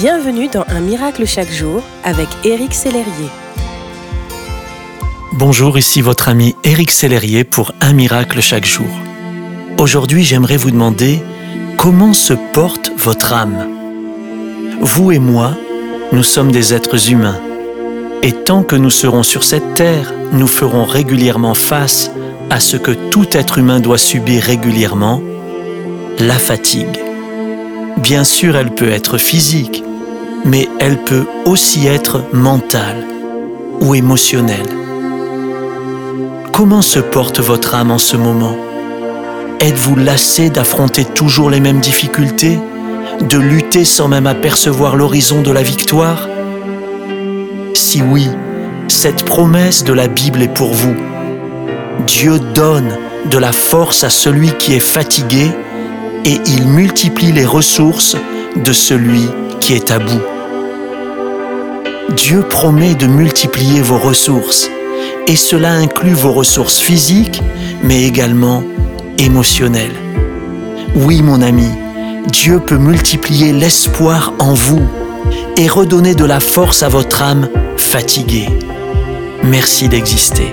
Bienvenue dans Un miracle chaque jour avec Éric Sellerier. Bonjour, ici votre ami Éric Sellerier pour Un miracle chaque jour. Aujourd'hui, j'aimerais vous demander comment se porte votre âme? Vous et moi, nous sommes des êtres humains. Et tant que nous serons sur cette terre, nous ferons régulièrement face à ce que tout être humain doit subir régulièrement, la fatigue. Bien sûr, elle peut être physique, mais elle peut aussi être mentale ou émotionnelle. Comment se porte votre âme en ce moment? Êtes-vous lassé d'affronter toujours les mêmes difficultés? De lutter sans même apercevoir l'horizon de la victoire? Si oui, cette promesse de la Bible est pour vous. Dieu donne de la force à celui qui est fatigué et il multiplie les ressources de celui qui est à bout. Dieu promet de multiplier vos ressources et cela inclut vos ressources physiques mais également émotionnelles. Oui mon ami, Dieu peut multiplier l'espoir en vous et redonner de la force à votre âme fatiguée. Merci d'exister.